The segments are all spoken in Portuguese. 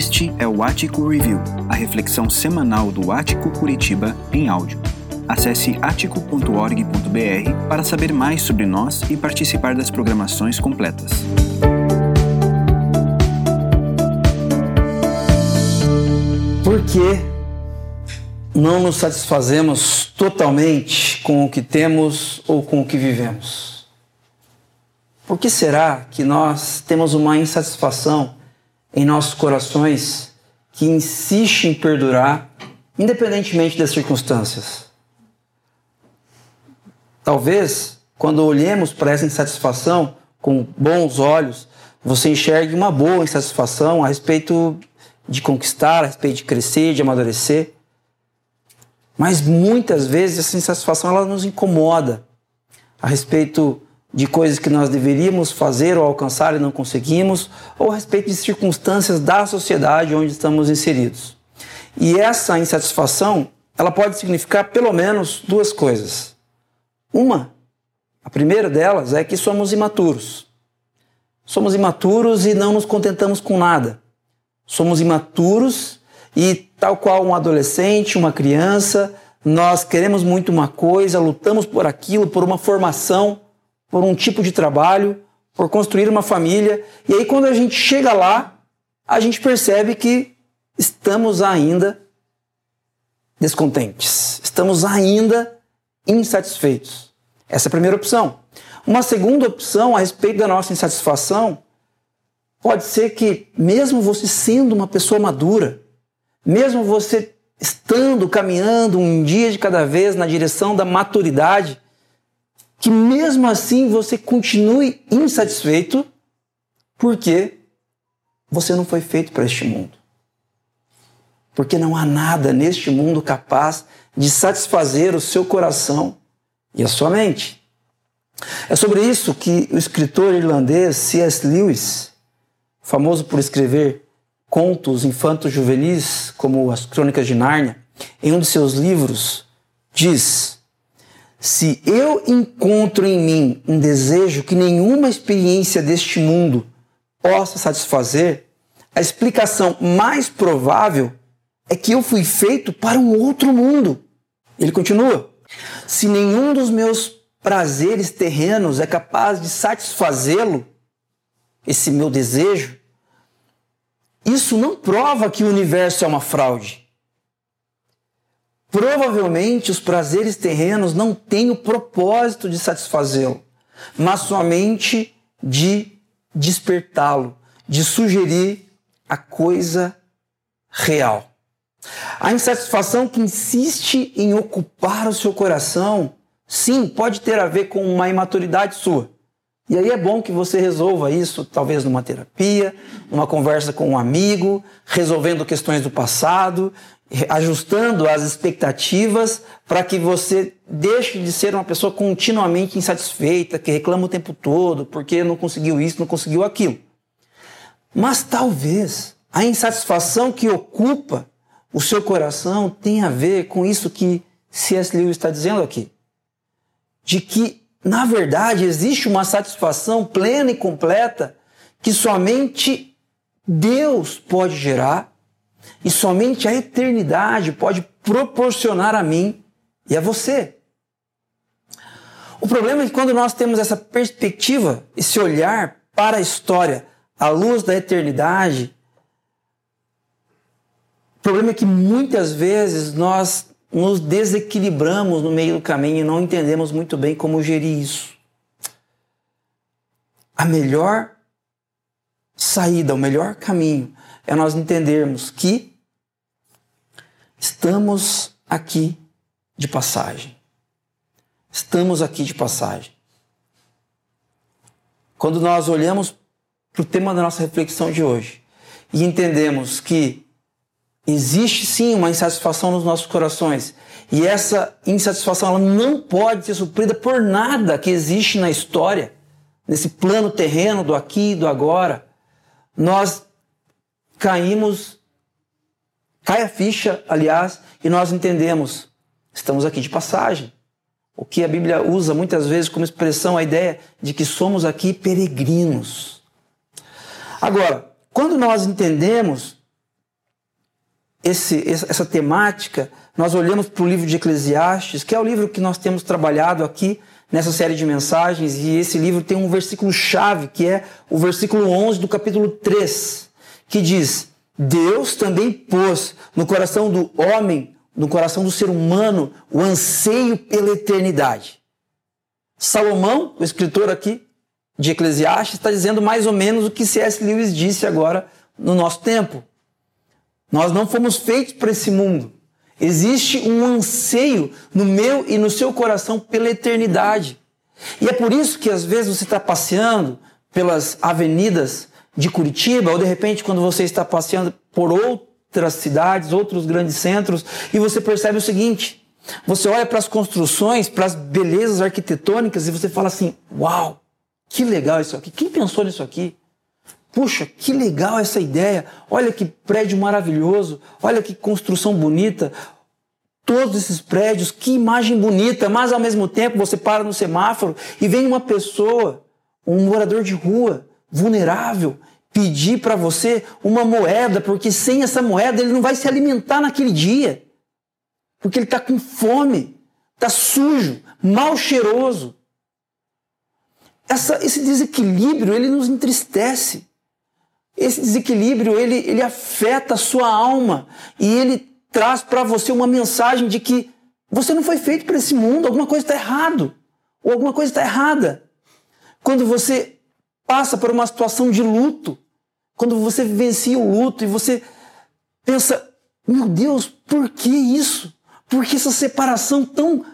Este é o Ático Review, a reflexão semanal do Ático Curitiba em áudio. Acesse atico.org.br para saber mais sobre nós e participar das programações completas. Por que não nos satisfazemos totalmente com o que temos ou com o que vivemos? Por que será que nós temos uma insatisfação em nossos corações que insiste em perdurar, independentemente das circunstâncias? Talvez, quando olhemos para essa insatisfação com bons olhos, você enxergue uma boa insatisfação a respeito de conquistar, a respeito de crescer, de amadurecer. Mas muitas vezes essa insatisfação ela nos incomoda a respeito de coisas que nós deveríamos fazer ou alcançar e não conseguimos, ou a respeito de circunstâncias da sociedade onde estamos inseridos. E essa insatisfação, ela pode significar pelo menos duas coisas. Uma, a primeira delas é que somos imaturos. Somos imaturos e não nos contentamos com nada. Somos imaturos e, tal qual um adolescente, uma criança, nós queremos muito uma coisa, lutamos por aquilo, por uma formação, por um tipo de trabalho, por construir uma família. E aí, quando a gente chega lá, a gente percebe que estamos ainda descontentes, estamos ainda insatisfeitos. Essa é a primeira opção. Uma segunda opção a respeito da nossa insatisfação pode ser que, mesmo você sendo uma pessoa madura, mesmo você estando caminhando um dia de cada vez na direção da maturidade, que mesmo assim você continue insatisfeito, porque você não foi feito para este mundo. Porque não há nada neste mundo capaz de satisfazer o seu coração e a sua mente. É sobre isso que o escritor irlandês C.S. Lewis, famoso por escrever contos infantos juvenis, como as Crônicas de Nárnia, em um de seus livros, diz: Se eu encontro em mim um desejo que nenhuma experiência deste mundo possa satisfazer, a explicação mais provável é que eu fui feito para um outro mundo. Ele continua: Se nenhum dos meus prazeres terrenos é capaz de satisfazê-lo, esse meu desejo, isso não prova que o universo é uma fraude. Provavelmente os prazeres terrenos não têm o propósito de satisfazê-lo, mas somente de despertá-lo, de sugerir a coisa real. A insatisfação que insiste em ocupar o seu coração, sim, pode ter a ver com uma imaturidade sua. E aí é bom que você resolva isso, talvez numa terapia, numa conversa com um amigo, resolvendo questões do passado, ajustando as expectativas para que você deixe de ser uma pessoa continuamente insatisfeita, que reclama o tempo todo porque não conseguiu isso, não conseguiu aquilo. Mas talvez a insatisfação que ocupa o seu coração tenha a ver com isso que C.S. Lewis está dizendo aqui. De que na verdade, existe uma satisfação plena e completa que somente Deus pode gerar e somente a eternidade pode proporcionar a mim e a você. O problema é que quando nós temos essa perspectiva, esse olhar para a história à luz da eternidade, o problema é que muitas vezes nós nos desequilibramos no meio do caminho e não entendemos muito bem como gerir isso. A melhor saída, o melhor caminho é nós entendermos que estamos aqui de passagem. Estamos aqui de passagem. Quando nós olhamos para o tema da nossa reflexão de hoje e entendemos que Existe sim uma insatisfação nos nossos corações. E essa insatisfação ela não pode ser suprida por nada que existe na história, nesse plano terreno do aqui e do agora. Nós caímos, cai a ficha, aliás, e nós entendemos, estamos aqui de passagem. O que a Bíblia usa muitas vezes como expressão a ideia de que somos aqui peregrinos. Agora, quando nós entendemos esse, essa temática, nós olhamos para o livro de Eclesiastes, que é o livro que nós temos trabalhado aqui nessa série de mensagens, e esse livro tem um versículo chave, que é o versículo 11 do capítulo 3, que diz: Deus também pôs no coração do homem, no coração do ser humano, o anseio pela eternidade. Salomão, o escritor aqui de Eclesiastes, está dizendo mais ou menos o que C.S. Lewis disse agora no nosso tempo. Nós não fomos feitos para esse mundo. Existe um anseio no meu e no seu coração pela eternidade. E é por isso que às vezes você está passeando pelas avenidas de Curitiba, ou de repente quando você está passeando por outras cidades, outros grandes centros, e você percebe o seguinte: você olha para as construções, para as belezas arquitetônicas e você fala assim: Uau, que legal isso aqui! Quem pensou nisso aqui? Puxa, que legal essa ideia. Olha que prédio maravilhoso. Olha que construção bonita. Todos esses prédios, que imagem bonita. Mas ao mesmo tempo você para no semáforo e vem uma pessoa, um morador de rua, vulnerável, pedir para você uma moeda, porque sem essa moeda ele não vai se alimentar naquele dia. Porque ele está com fome, está sujo, mal cheiroso. Essa, esse desequilíbrio ele nos entristece. Esse desequilíbrio ele, ele afeta a sua alma e ele traz para você uma mensagem de que você não foi feito para esse mundo, alguma coisa está errado ou alguma coisa está errada. Quando você passa por uma situação de luto, quando você vivencia o luto e você pensa, meu Deus, por que isso? Por que essa separação tão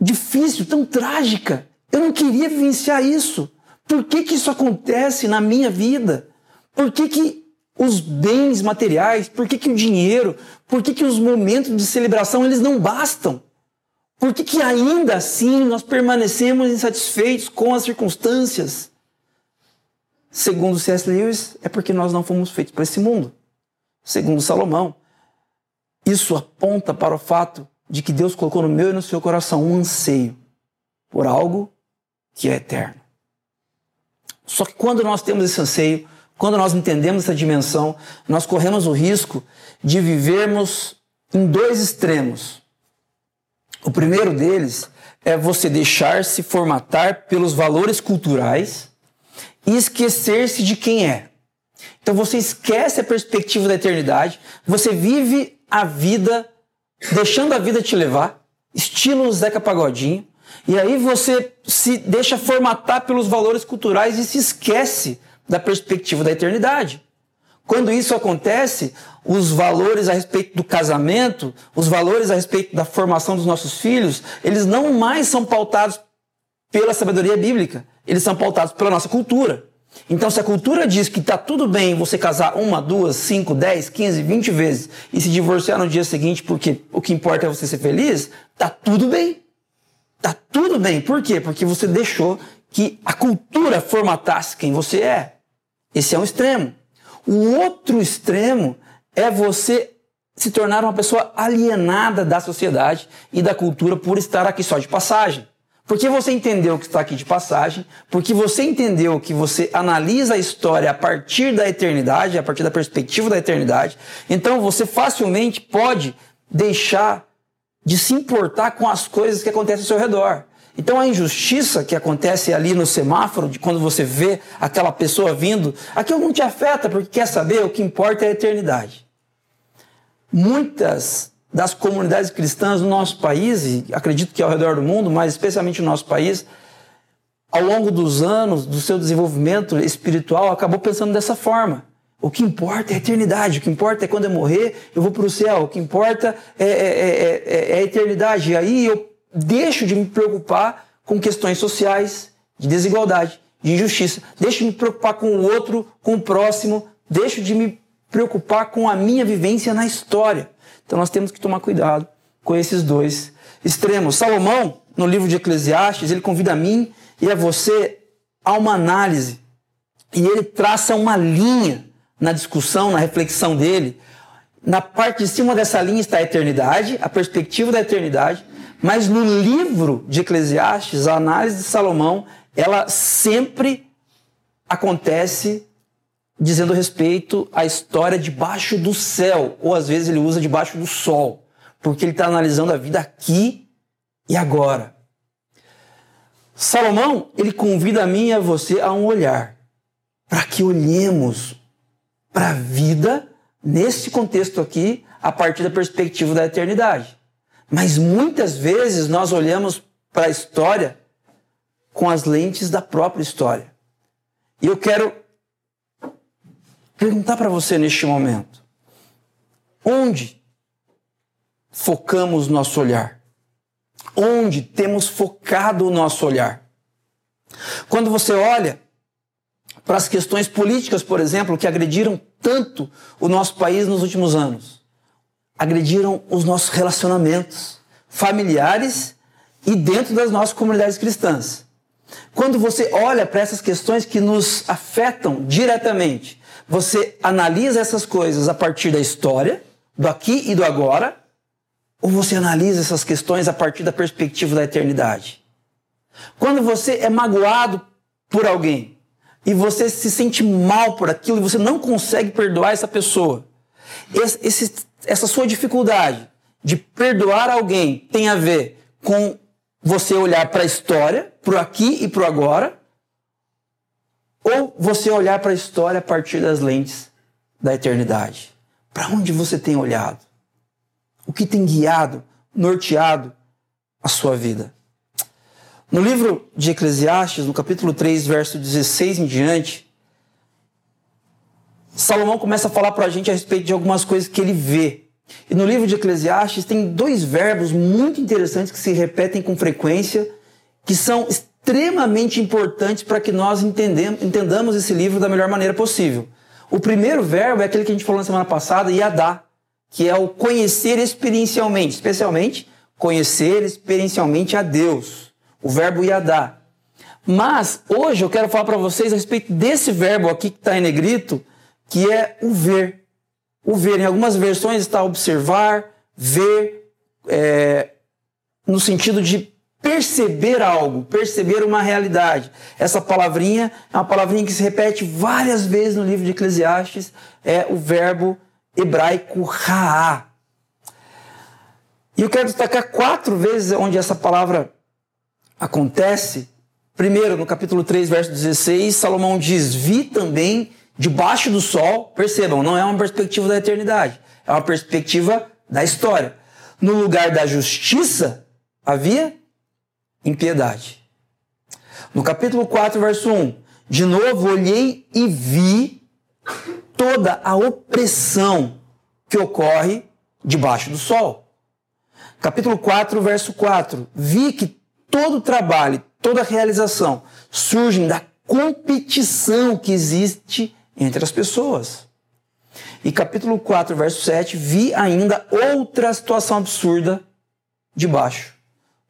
difícil, tão trágica? Eu não queria vivenciar isso. Por que, que isso acontece na minha vida? Por que, que os bens materiais, por que, que o dinheiro, por que, que os momentos de celebração eles não bastam? Por que, que ainda assim nós permanecemos insatisfeitos com as circunstâncias? Segundo C.S. Lewis, é porque nós não fomos feitos para esse mundo. Segundo Salomão, isso aponta para o fato de que Deus colocou no meu e no seu coração um anseio por algo que é eterno. Só que quando nós temos esse anseio, quando nós entendemos essa dimensão, nós corremos o risco de vivermos em dois extremos. O primeiro deles é você deixar-se formatar pelos valores culturais e esquecer-se de quem é. Então você esquece a perspectiva da eternidade, você vive a vida deixando a vida te levar, estilo Zeca Pagodinho, e aí você se deixa formatar pelos valores culturais e se esquece da perspectiva da eternidade. Quando isso acontece, os valores a respeito do casamento, os valores a respeito da formação dos nossos filhos, eles não mais são pautados pela sabedoria bíblica, eles são pautados pela nossa cultura. Então, se a cultura diz que está tudo bem você casar uma, duas, cinco, dez, quinze, vinte vezes e se divorciar no dia seguinte porque o que importa é você ser feliz, está tudo bem. Tá tudo bem. Por quê? Porque você deixou que a cultura formatasse quem você é. Esse é um extremo. O outro extremo é você se tornar uma pessoa alienada da sociedade e da cultura por estar aqui só de passagem. Porque você entendeu que está aqui de passagem, porque você entendeu que você analisa a história a partir da eternidade, a partir da perspectiva da eternidade, então você facilmente pode deixar de se importar com as coisas que acontecem ao seu redor. Então a injustiça que acontece ali no semáforo, de quando você vê aquela pessoa vindo, aquilo não te afeta, porque quer saber, o que importa é a eternidade. Muitas das comunidades cristãs no nosso país, e acredito que ao redor do mundo, mas especialmente no nosso país, ao longo dos anos do seu desenvolvimento espiritual, acabou pensando dessa forma. O que importa é a eternidade, o que importa é quando eu morrer, eu vou para o céu, o que importa é, é, é, é, a eternidade. E aí eu deixo de me preocupar com questões sociais, de desigualdade, de injustiça, deixo de me preocupar com o outro, com o próximo, deixo de me preocupar com a minha vivência na história. Então nós temos que tomar cuidado com esses dois extremos. Salomão, no livro de Eclesiastes, ele convida a mim e a você a uma análise. E ele traça uma linha na discussão, na reflexão dele, na parte de cima dessa linha está a eternidade, a perspectiva da eternidade, mas no livro de Eclesiastes, a análise de Salomão, ela sempre acontece dizendo respeito à história debaixo do céu, ou às vezes ele usa debaixo do sol, porque ele está analisando a vida aqui e agora. Salomão, ele convida a mim e a você a um olhar, para que olhemos para a vida, nesse contexto aqui, a partir da perspectiva da eternidade. Mas muitas vezes nós olhamos para a história com as lentes da própria história. E eu quero perguntar para você neste momento: onde focamos nosso olhar? Onde temos focado o nosso olhar? Quando você olha para as questões políticas, por exemplo, que agrediram tanto o nosso país nos últimos anos, agrediram os nossos relacionamentos familiares e dentro das nossas comunidades cristãs. Quando você olha para essas questões que nos afetam diretamente, você analisa essas coisas a partir da história, do aqui e do agora, ou você analisa essas questões a partir da perspectiva da eternidade? Quando você é magoado por alguém e você se sente mal por aquilo e você não consegue perdoar essa pessoa, esse, essa sua dificuldade de perdoar alguém tem a ver com você olhar para a história, para o aqui e para o agora, ou você olhar para a história a partir das lentes da eternidade? Para onde você tem olhado? O que tem guiado, norteado a sua vida? No livro de Eclesiastes, no capítulo 3, verso 16 em diante, Salomão começa a falar para a gente a respeito de algumas coisas que ele vê. E no livro de Eclesiastes tem dois verbos muito interessantes que se repetem com frequência, que são extremamente importantes para que nós entendamos esse livro da melhor maneira possível. O primeiro verbo é aquele que a gente falou na semana passada, yadá, que é o conhecer experiencialmente, especialmente conhecer experiencialmente a Deus. O verbo yadá. Mas hoje eu quero falar para vocês a respeito desse verbo aqui que está em negrito, que é o ver. O ver, em algumas versões está observar, ver, é, no sentido de perceber algo, perceber uma realidade. Essa palavrinha é uma palavrinha que se repete várias vezes no livro de Eclesiastes, é o verbo hebraico raá. E eu quero destacar quatro vezes onde essa palavra acontece. Primeiro, no capítulo 3, verso 16, Salomão diz: Vi também debaixo do sol. Percebam, não é uma perspectiva da eternidade, é uma perspectiva da história. No lugar da justiça havia impiedade. No capítulo 4, verso 1, de novo olhei e vi toda a opressão que ocorre debaixo do sol. Capítulo 4, verso 4, vi que todo trabalho, toda realização surgem da competição que existe entre as pessoas. E capítulo 4, verso 7, vi ainda outra situação absurda debaixo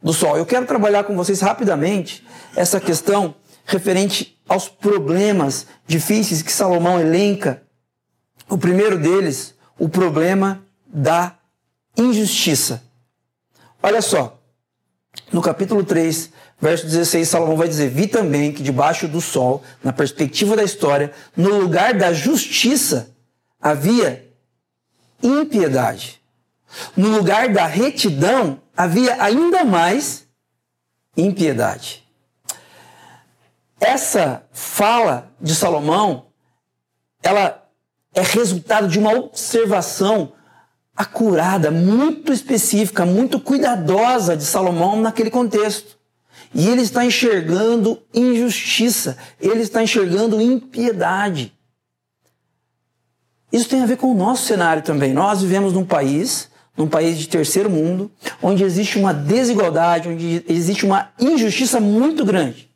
do sol. Eu quero trabalhar com vocês rapidamente essa questão referente aos problemas difíceis que Salomão elenca. O primeiro deles, o problema da injustiça. Olha só, no capítulo 3, verso 16, Salomão vai dizer: Vi também que debaixo do sol, na perspectiva da história, no lugar da justiça, havia impiedade. No lugar da retidão, havia ainda mais impiedade. Essa fala de Salomão, ela é resultado de uma observação acurada, muito específica, muito cuidadosa de Salomão naquele contexto. E ele está enxergando injustiça, ele está enxergando impiedade. Isso tem a ver com o nosso cenário também. Nós vivemos num país num país de terceiro mundo, onde existe uma desigualdade, onde existe uma injustiça muito grande.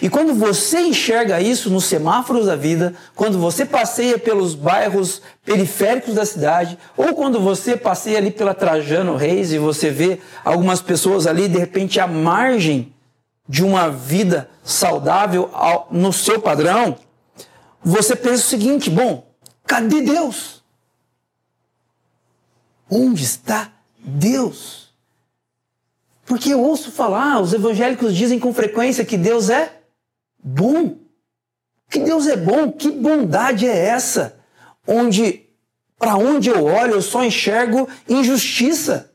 E quando você enxerga isso nos semáforos da vida, quando você passeia pelos bairros periféricos da cidade, ou quando você passeia ali pela Trajano Reis e você vê algumas pessoas ali de repente à margem de uma vida saudável no seu padrão, você pensa o seguinte: bom, cadê Deus? Onde está Deus? Porque eu ouço falar, os evangélicos dizem com frequência que Deus é bom. Que Deus é bom, que bondade é essa? Onde, para onde eu olho, eu só enxergo injustiça.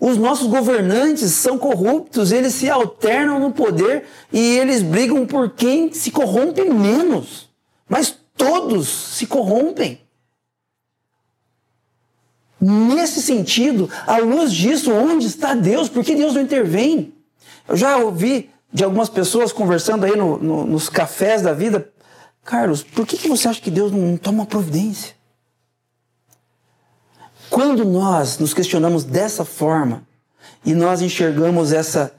Os nossos governantes são corruptos, eles se alternam no poder e eles brigam por quem se corrompe menos. Mas todos se corrompem. Nesse sentido, à luz disso, onde está Deus? Por que Deus não intervém? Eu já ouvi de algumas pessoas conversando aí no, no, nos cafés da vida, Carlos, por que, que você acha que Deus não toma providência? Quando nós nos questionamos dessa forma e nós enxergamos essa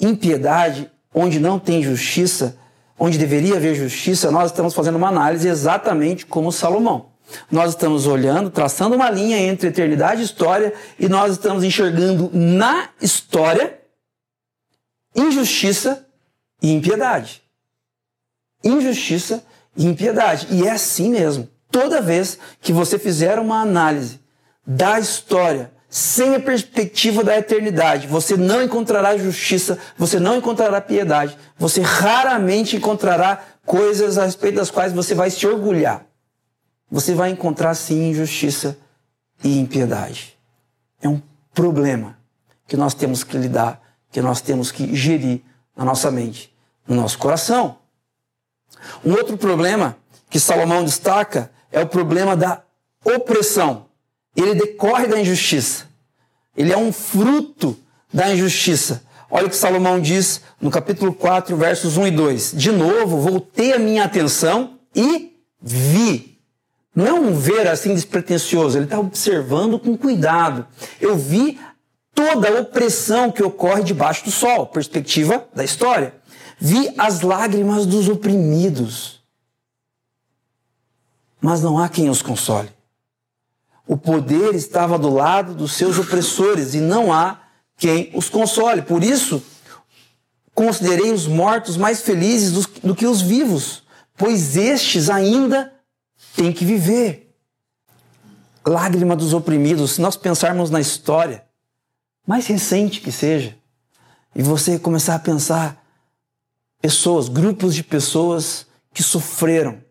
impiedade onde não tem justiça, onde deveria haver justiça, nós estamos fazendo uma análise exatamente como Salomão. Nós estamos olhando, traçando uma linha entre eternidade e história, e nós estamos enxergando na história injustiça e impiedade. Injustiça e impiedade. E é assim mesmo. Toda vez que você fizer uma análise da história sem a perspectiva da eternidade, você não encontrará justiça, você não encontrará piedade, você raramente encontrará coisas a respeito das quais você vai se orgulhar. Você vai encontrar sim injustiça e impiedade. É um problema que nós temos que lidar, que nós temos que gerir na nossa mente, no nosso coração. Um outro problema que Salomão destaca é o problema da opressão. Ele decorre da injustiça. Ele é um fruto da injustiça. Olha o que Salomão diz no capítulo 4, versos 1 e 2. De novo, voltei a minha atenção e vi. Não é um ver assim despretensioso, ele está observando com cuidado. Eu vi toda a opressão que ocorre debaixo do sol, perspectiva da história. Vi as lágrimas dos oprimidos, mas não há quem os console. O poder estava do lado dos seus opressores e não há quem os console. Por isso, considerei os mortos mais felizes do, do que os vivos, pois estes ainda têm que viver. Lágrima dos oprimidos, se nós pensarmos na história, mais recente que seja, e você começar a pensar pessoas, grupos de pessoas que sofreram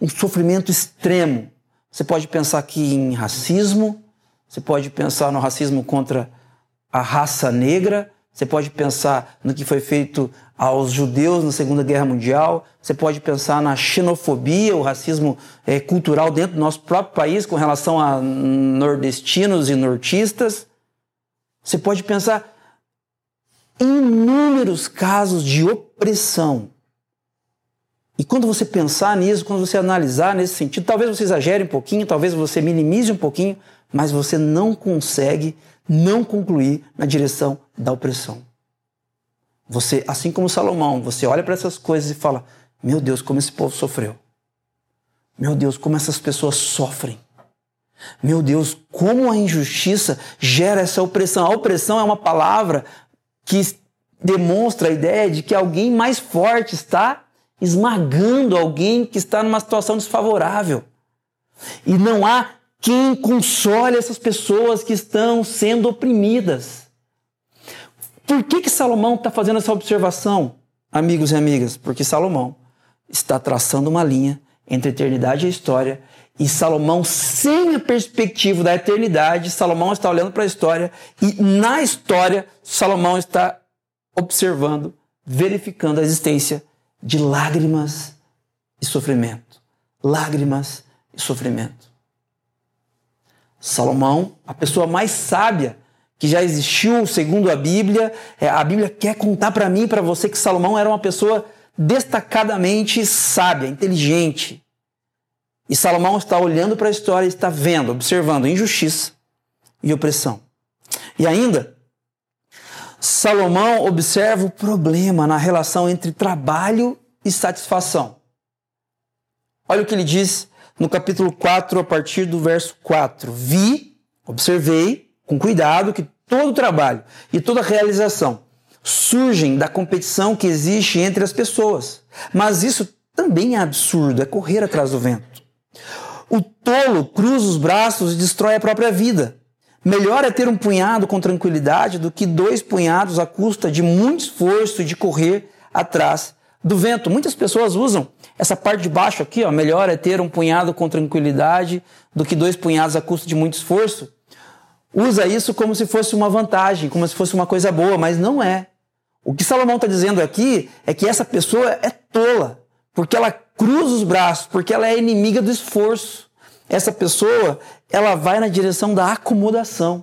um sofrimento extremo. Você pode pensar aqui em racismo, você pode pensar no racismo contra a raça negra, você pode pensar no que foi feito aos judeus na Segunda Guerra Mundial, você pode pensar na xenofobia, o racismo é, cultural dentro do nosso próprio país com relação a nordestinos e nortistas. Você pode pensar inúmeros casos de opressão. E quando você pensar nisso, quando você analisar nesse sentido, talvez você exagere um pouquinho, talvez você minimize um pouquinho, mas você não consegue não concluir na direção da opressão. Você, assim como Salomão, você olha para essas coisas e fala: Meu Deus, como esse povo sofreu. Meu Deus, como essas pessoas sofrem. Meu Deus, como a injustiça gera essa opressão. A opressão é uma palavra que demonstra a ideia de que alguém mais forte está esmagando alguém que está numa situação desfavorável. E não há quem console essas pessoas que estão sendo oprimidas. Por que, que Salomão está fazendo essa observação, amigos e amigas? Porque Salomão está traçando uma linha entre a eternidade e a história. E Salomão, sem a perspectiva da eternidade, Salomão está olhando para a história e na história, Salomão está observando, verificando a existência de lágrimas e sofrimento. Lágrimas e sofrimento. Salomão, a pessoa mais sábia que já existiu, segundo a Bíblia, é, a Bíblia quer contar para mim para você que Salomão era uma pessoa destacadamente sábia, inteligente. E Salomão está olhando para a história e está vendo, observando injustiça e opressão. E ainda, Salomão observa o problema na relação entre trabalho e satisfação. Olha o que ele diz no capítulo 4, a partir do verso 4. Vi, observei com cuidado que todo trabalho e toda realização surgem da competição que existe entre as pessoas. Mas isso também é absurdo, é correr atrás do vento. O tolo cruza os braços e destrói a própria vida. Melhor é ter um punhado com tranquilidade do que dois punhados à custa de muito esforço e de correr atrás do vento. Muitas pessoas usam essa parte de baixo aqui, ó, melhor é ter um punhado com tranquilidade do que dois punhados a custo de muito esforço. Usa isso como se fosse uma vantagem, como se fosse uma coisa boa, mas não é. O que Salomão está dizendo aqui é que essa pessoa é tola, porque ela cruza os braços, porque ela é inimiga do esforço. Essa pessoa, ela vai na direção da acomodação.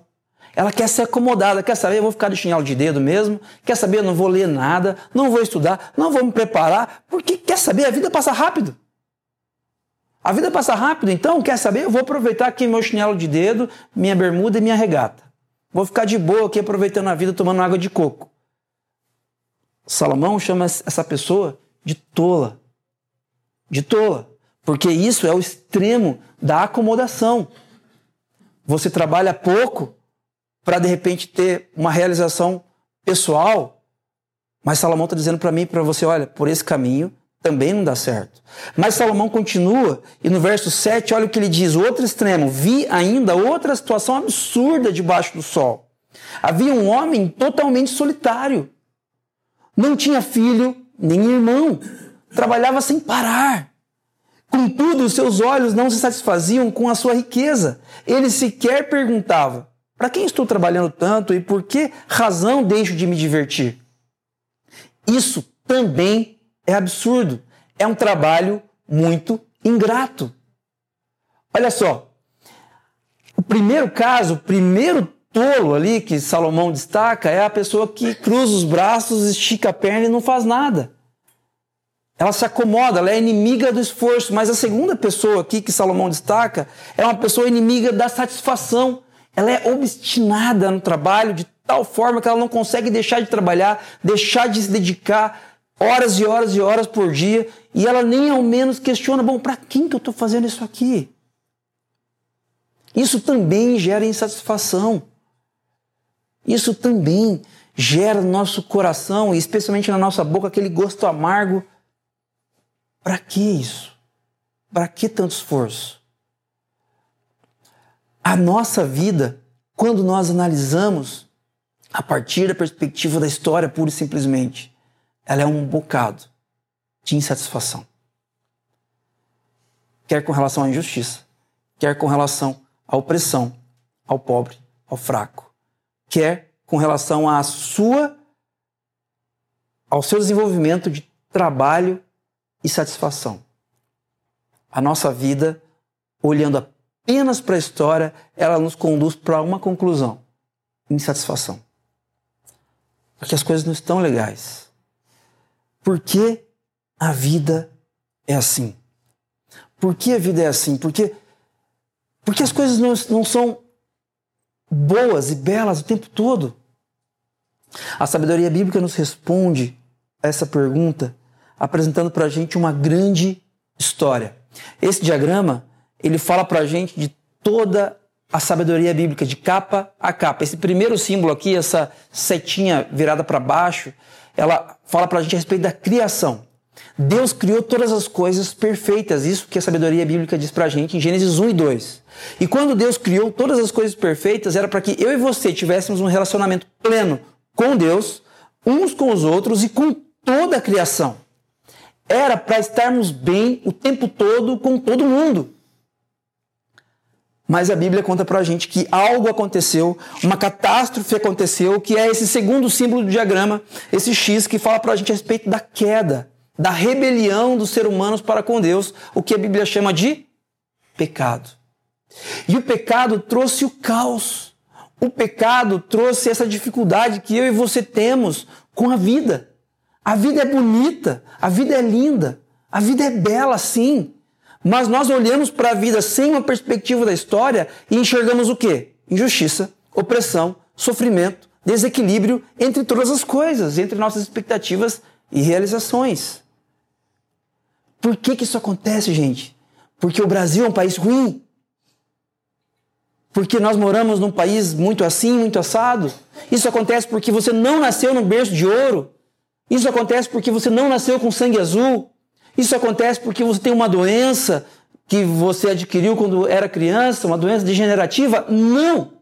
Ela quer ser acomodada, quer saber, eu vou ficar de chinelo de dedo mesmo, quer saber, eu não vou ler nada, não vou estudar, não vou me preparar, porque quer saber, a vida passa rápido. A vida passa rápido, então, quer saber, eu vou aproveitar aqui meu chinelo de dedo, minha bermuda e minha regata. Vou ficar de boa aqui aproveitando a vida, tomando água de coco. Salomão chama essa pessoa de tola. De tola. Porque isso é o extremo da acomodação. Você trabalha pouco para de repente ter uma realização pessoal. Mas Salomão está dizendo para mim e para você: olha, por esse caminho também não dá certo. Mas Salomão continua e no verso 7, olha o que ele diz: outro extremo, vi ainda outra situação absurda debaixo do sol. Havia um homem totalmente solitário. Não tinha filho nem irmão. Trabalhava sem parar. Contudo, os seus olhos não se satisfaziam com a sua riqueza. Ele sequer perguntava: para quem estou trabalhando tanto e por que razão deixo de me divertir? Isso também é absurdo. É um trabalho muito ingrato. Olha só. O primeiro caso, o primeiro tolo ali que Salomão destaca é a pessoa que cruza os braços, estica a perna e não faz nada. Ela se acomoda, ela é inimiga do esforço. Mas a segunda pessoa aqui que Salomão destaca é uma pessoa inimiga da satisfação. Ela é obstinada no trabalho de tal forma que ela não consegue deixar de trabalhar, deixar de se dedicar horas e horas e horas por dia, e ela nem ao menos questiona: bom, para quem que eu estou fazendo isso aqui? Isso também gera insatisfação. Isso também gera no nosso coração, e especialmente na nossa boca, aquele gosto amargo. Para que isso? Para que tanto esforço? A nossa vida, quando nós analisamos a partir da perspectiva da história, pura e simplesmente, ela é um bocado de insatisfação. Quer com relação à injustiça, quer com relação à opressão, ao pobre, ao fraco, quer com relação à sua ao seu desenvolvimento de trabalho e satisfação. A nossa vida, olhando apenas para a história, ela nos conduz para uma conclusão: insatisfação. Porque as coisas não estão legais. Por que a vida é assim? Por que a vida é assim? Porque, porque as coisas não, não são boas e belas o tempo todo. A sabedoria bíblica nos responde a essa pergunta apresentando para a gente uma grande história. Esse diagrama ele fala para a gente de toda a sabedoria bíblica, de capa a capa. Esse primeiro símbolo aqui, essa setinha virada para baixo, ela fala para a gente a respeito da criação. Deus criou todas as coisas perfeitas, isso que a sabedoria bíblica diz para a gente em Gênesis 1 e 2. E quando Deus criou todas as coisas perfeitas, era para que eu e você tivéssemos um relacionamento pleno com Deus, uns com os outros e com toda a criação. Era para estarmos bem o tempo todo com todo mundo. Mas a Bíblia conta pra gente que algo aconteceu, uma catástrofe aconteceu, que é esse segundo símbolo do diagrama, esse X que fala pra gente a respeito da queda, da rebelião dos seres humanos para com Deus, o que a Bíblia chama de pecado. E o pecado trouxe o caos. O pecado trouxe essa dificuldade que eu e você temos com a vida. A vida é bonita, a vida é linda, a vida é bela sim, mas nós olhamos para a vida sem uma perspectiva da história e enxergamos o quê? Injustiça, opressão, sofrimento, desequilíbrio entre todas as coisas, entre nossas expectativas e realizações. Por que, que isso acontece, gente? Porque o Brasil é um país ruim? Porque nós moramos num país muito assim, muito assado? Isso acontece porque você não nasceu num berço de ouro? Isso acontece porque você não nasceu com sangue azul? Isso acontece porque você tem uma doença que você adquiriu quando era criança, uma doença degenerativa? Não!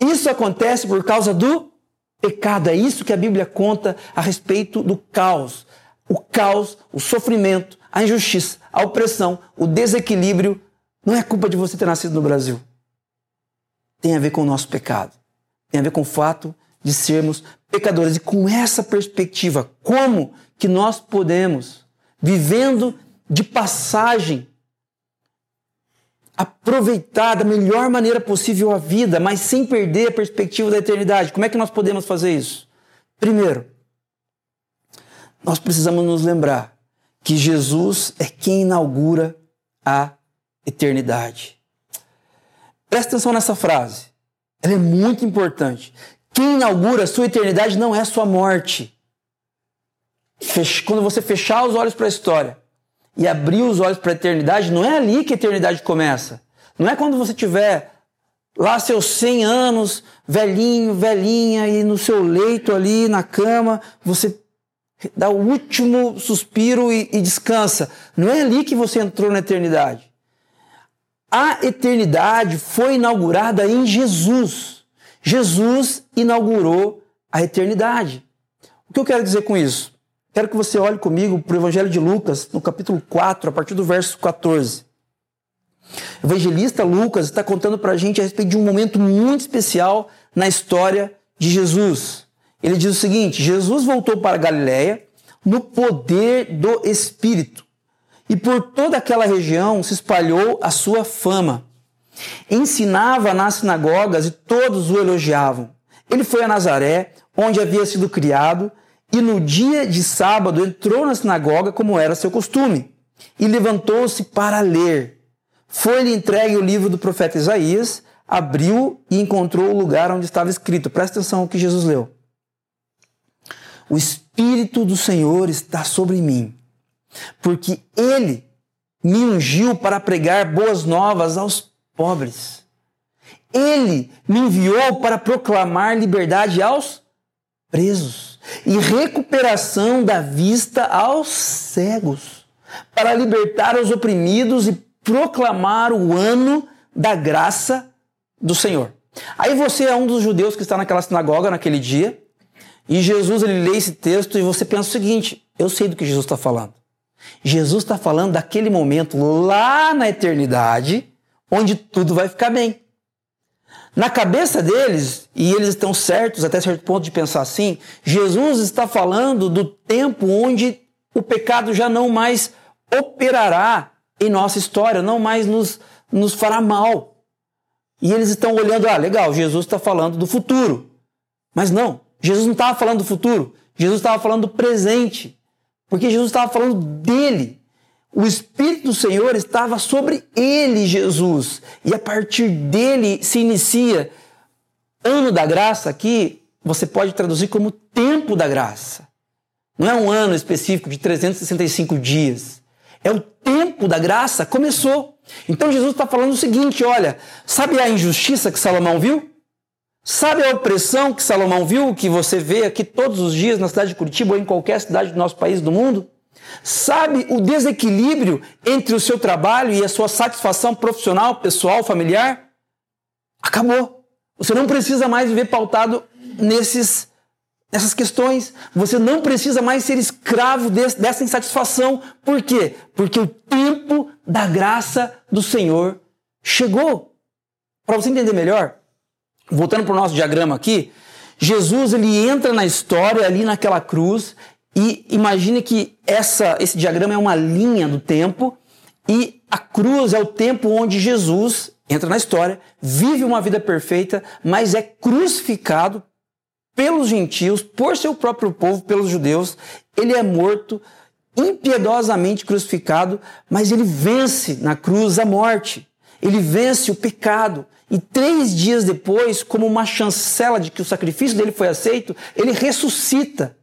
Isso acontece por causa do pecado. É isso que a Bíblia conta a respeito do caos. o caos, o sofrimento, a injustiça, a opressão, o desequilíbrio, não é culpa de você ter nascido no Brasil. Tem a ver com o nosso pecado. Tem a ver com o fato de sermos pecadores. E com essa perspectiva, como que nós podemos, vivendo de passagem, aproveitar da melhor maneira possível a vida, mas sem perder a perspectiva da eternidade? Como é que nós podemos fazer isso? Primeiro, nós precisamos nos lembrar que Jesus é quem inaugura a eternidade. Presta atenção nessa frase. Ela é muito importante. Quem inaugura a sua eternidade não é a sua morte. Quando você fechar os olhos para a história e abrir os olhos para a eternidade, não é ali que a eternidade começa. Não é quando você tiver lá seus 100 anos, velhinho, velhinha, e no seu leito ali na cama, você dá o último suspiro e, e descansa. Não é ali que você entrou na eternidade. A eternidade foi inaugurada em Jesus. Jesus inaugurou a eternidade. O que eu quero dizer com isso? Quero que você olhe comigo para o Evangelho de Lucas, no capítulo 4, a partir do verso 14. O evangelista Lucas está contando para a gente a respeito de um momento muito especial na história de Jesus. Ele diz o seguinte: Jesus voltou para Galiléia no poder do Espírito, e por toda aquela região se espalhou a sua fama. Ensinava nas sinagogas e todos o elogiavam. Ele foi a Nazaré, onde havia sido criado, e no dia de sábado entrou na sinagoga, como era seu costume, e levantou-se para ler. Foi-lhe entregue o livro do profeta Isaías, abriu e encontrou o lugar onde estava escrito. Presta atenção ao que Jesus leu. O Espírito do Senhor está sobre mim, porque Ele me ungiu para pregar boas novas aos pobres. Ele me enviou para proclamar liberdade aos presos e recuperação da vista aos cegos, para libertar os oprimidos e proclamar o ano da graça do Senhor. Aí você é um dos judeus que está naquela sinagoga naquele dia e Jesus ele lê esse texto e você pensa o seguinte: eu sei do que Jesus está falando. Jesus está falando daquele momento lá na eternidade, onde tudo vai ficar bem. Na cabeça deles, e eles estão certos até certo ponto de pensar assim, Jesus está falando do tempo onde o pecado já não mais operará em nossa história, não mais nos, nos fará mal. E eles estão olhando, ah, legal, Jesus está falando do futuro. Mas não, Jesus não estava falando do futuro, Jesus estava falando do presente. Porque Jesus estava falando dele. O Espírito do Senhor estava sobre ele, Jesus. E a partir dele se inicia ano da graça aqui, você pode traduzir como tempo da graça. Não é um ano específico de 365 dias. É o tempo da graça começou. Então Jesus está falando o seguinte: olha, sabe a injustiça que Salomão viu? Sabe a opressão que Salomão viu, que você vê aqui todos os dias na cidade de Curitiba ou em qualquer cidade do nosso país do mundo? Sabe o desequilíbrio entre o seu trabalho e a sua satisfação profissional, pessoal, familiar? Acabou. Você não precisa mais viver pautado nesses, nessas questões. Você não precisa mais ser escravo desse, dessa insatisfação. Por quê? Porque o tempo da graça do Senhor chegou. Para você entender melhor, voltando para o nosso diagrama aqui, Jesus ele entra na história ali naquela cruz e imagine que essa, esse diagrama é uma linha do tempo e a cruz é o tempo onde Jesus entra na história, vive uma vida perfeita, mas é crucificado pelos gentios, por seu próprio povo, pelos judeus. Ele é morto, impiedosamente crucificado, mas ele vence na cruz a morte. Ele vence o pecado. E três dias depois, como uma chancela de que o sacrifício dele foi aceito, ele ressuscita.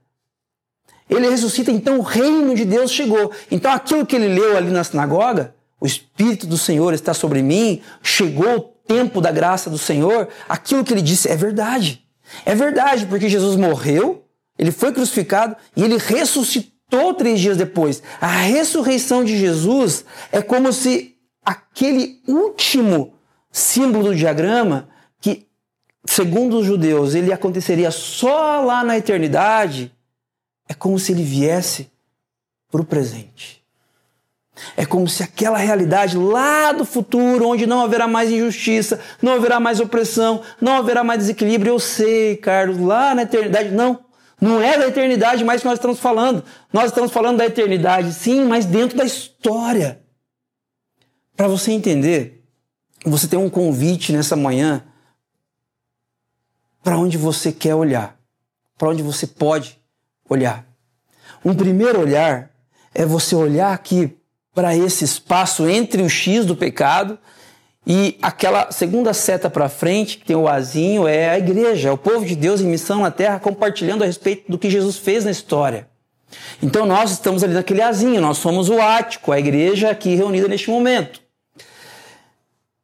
Ele ressuscita, então o reino de Deus chegou. Então aquilo que ele leu ali na sinagoga, o Espírito do Senhor está sobre mim, chegou o tempo da graça do Senhor, aquilo que ele disse é verdade. É verdade, porque Jesus morreu, ele foi crucificado e ele ressuscitou três dias depois. A ressurreição de Jesus é como se aquele último símbolo do diagrama, que, segundo os judeus, ele aconteceria só lá na eternidade, é como se ele viesse para o presente. É como se aquela realidade lá do futuro, onde não haverá mais injustiça, não haverá mais opressão, não haverá mais desequilíbrio. Eu sei, Carlos, lá na eternidade. Não, não é da eternidade mais que nós estamos falando. Nós estamos falando da eternidade, sim, mas dentro da história. Para você entender, você tem um convite nessa manhã para onde você quer olhar, para onde você pode olhar. Um primeiro olhar é você olhar aqui para esse espaço entre o X do pecado e aquela segunda seta para frente, que tem o azinho, é a igreja, é o povo de Deus em missão na terra, compartilhando a respeito do que Jesus fez na história. Então nós estamos ali naquele azinho, nós somos o ático, a igreja aqui reunida neste momento.